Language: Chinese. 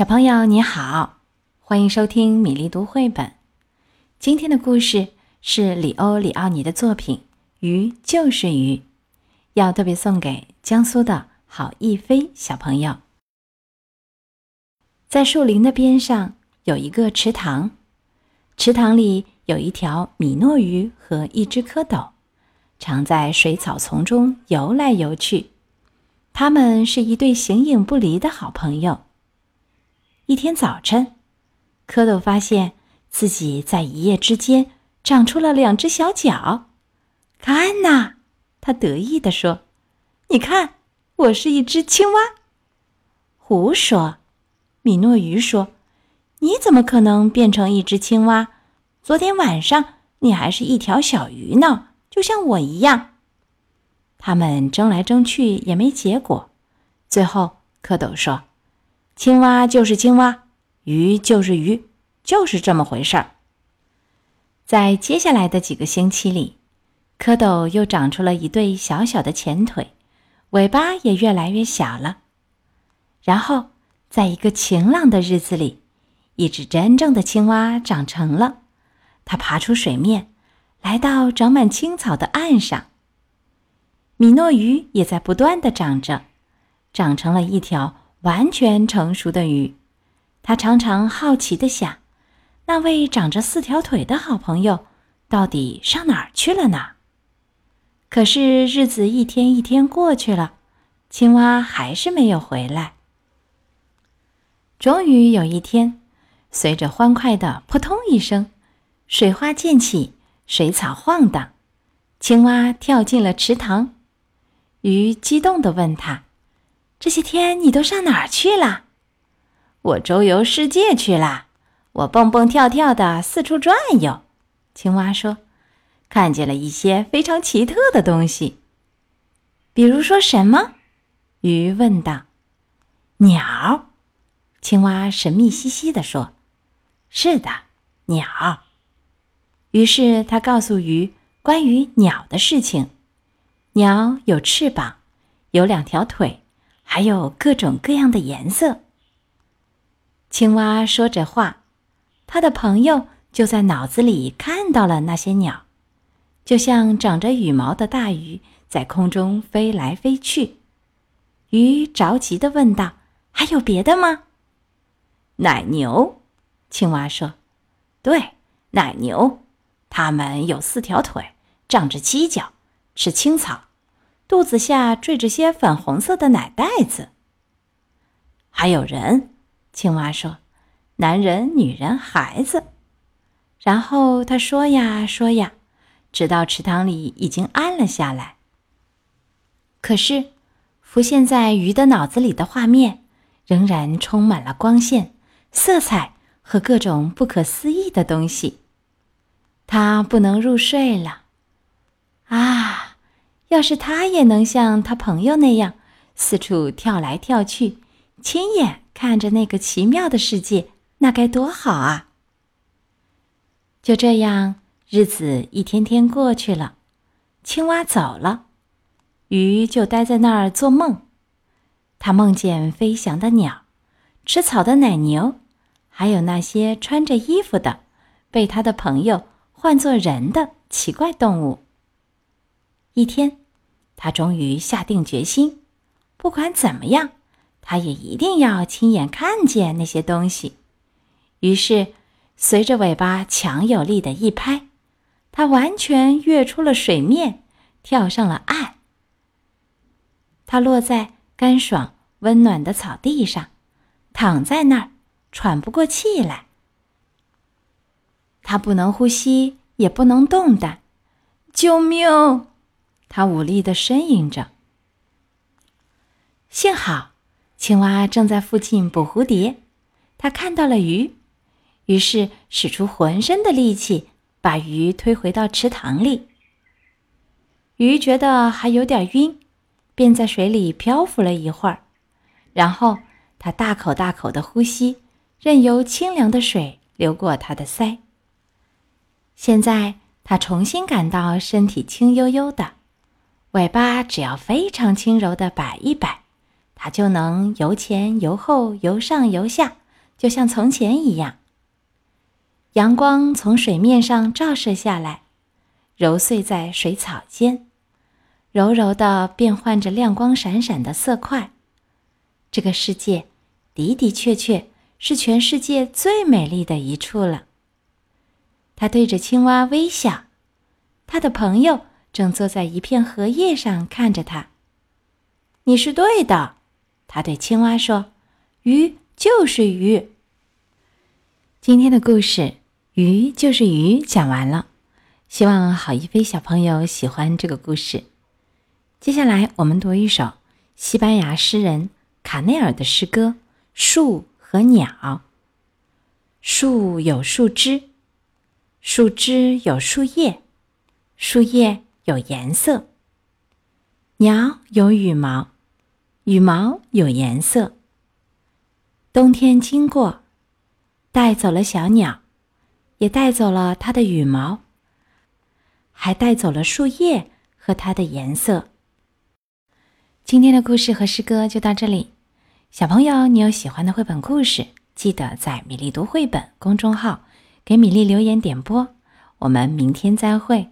小朋友你好，欢迎收听米粒读绘本。今天的故事是里欧里奥尼的作品《鱼就是鱼》，要特别送给江苏的郝逸飞小朋友。在树林的边上有一个池塘，池塘里有一条米诺鱼和一只蝌蚪，常在水草丛中游来游去。他们是一对形影不离的好朋友。一天早晨，蝌蚪发现自己在一夜之间长出了两只小脚。看呐，他得意地说：“你看，我是一只青蛙。”胡说！米诺鱼说：“你怎么可能变成一只青蛙？昨天晚上你还是一条小鱼呢，就像我一样。”他们争来争去也没结果，最后蝌蚪说。青蛙就是青蛙，鱼就是鱼，就是这么回事儿。在接下来的几个星期里，蝌蚪又长出了一对小小的前腿，尾巴也越来越小了。然后，在一个晴朗的日子里，一只真正的青蛙长成了。它爬出水面，来到长满青草的岸上。米诺鱼也在不断的长着，长成了一条。完全成熟的鱼，他常常好奇地想：那位长着四条腿的好朋友到底上哪儿去了呢？可是日子一天一天过去了，青蛙还是没有回来。终于有一天，随着欢快的“扑通”一声，水花溅起，水草晃荡，青蛙跳进了池塘。鱼激动地问他。这些天你都上哪儿去了？我周游世界去了，我蹦蹦跳跳的四处转悠。青蛙说：“看见了一些非常奇特的东西。”比如说什么？鱼问道。鸟。青蛙神秘兮兮地说：“是的，鸟。”于是他告诉鱼关于鸟的事情：鸟有翅膀，有两条腿。还有各种各样的颜色。青蛙说着话，他的朋友就在脑子里看到了那些鸟，就像长着羽毛的大鱼在空中飞来飞去。鱼着急的问道：“还有别的吗？”奶牛，青蛙说：“对，奶牛，它们有四条腿，长着犄角，吃青草。”肚子下缀着些粉红色的奶袋子。还有人，青蛙说：“男人、女人、孩子。”然后他说呀说呀，直到池塘里已经暗了下来。可是，浮现在鱼的脑子里的画面，仍然充满了光线、色彩和各种不可思议的东西。他不能入睡了。啊！要是他也能像他朋友那样四处跳来跳去，亲眼看着那个奇妙的世界，那该多好啊！就这样，日子一天天过去了，青蛙走了，鱼就待在那儿做梦。他梦见飞翔的鸟，吃草的奶牛，还有那些穿着衣服的、被他的朋友唤作人的奇怪动物。一天。他终于下定决心，不管怎么样，他也一定要亲眼看见那些东西。于是，随着尾巴强有力的一拍，他完全跃出了水面，跳上了岸。他落在干爽温暖的草地上，躺在那儿喘不过气来。他不能呼吸，也不能动弹，救命！他无力的呻吟着。幸好，青蛙正在附近捕蝴蝶，它看到了鱼，于是使出浑身的力气把鱼推回到池塘里。鱼觉得还有点晕，便在水里漂浮了一会儿，然后它大口大口的呼吸，任由清凉的水流过它的腮。现在，它重新感到身体轻悠悠的。尾巴只要非常轻柔的摆一摆，它就能由前由后、由上由下就像从前一样。阳光从水面上照射下来，揉碎在水草间，柔柔的变换着亮光闪闪的色块。这个世界的的确确是全世界最美丽的一处了。他对着青蛙微笑，他的朋友正坐在一片荷叶上看着他。你是对的，他对青蛙说：“鱼就是鱼。”今天的故事。鱼就是鱼，讲完了。希望郝一飞小朋友喜欢这个故事。接下来我们读一首西班牙诗人卡内尔的诗歌《树和鸟》。树有树枝，树枝有树叶，树叶有颜色。鸟有羽毛，羽毛有颜色。冬天经过，带走了小鸟。也带走了它的羽毛，还带走了树叶和它的颜色。今天的故事和诗歌就到这里，小朋友，你有喜欢的绘本故事，记得在“米粒读绘本”公众号给米粒留言点播。我们明天再会。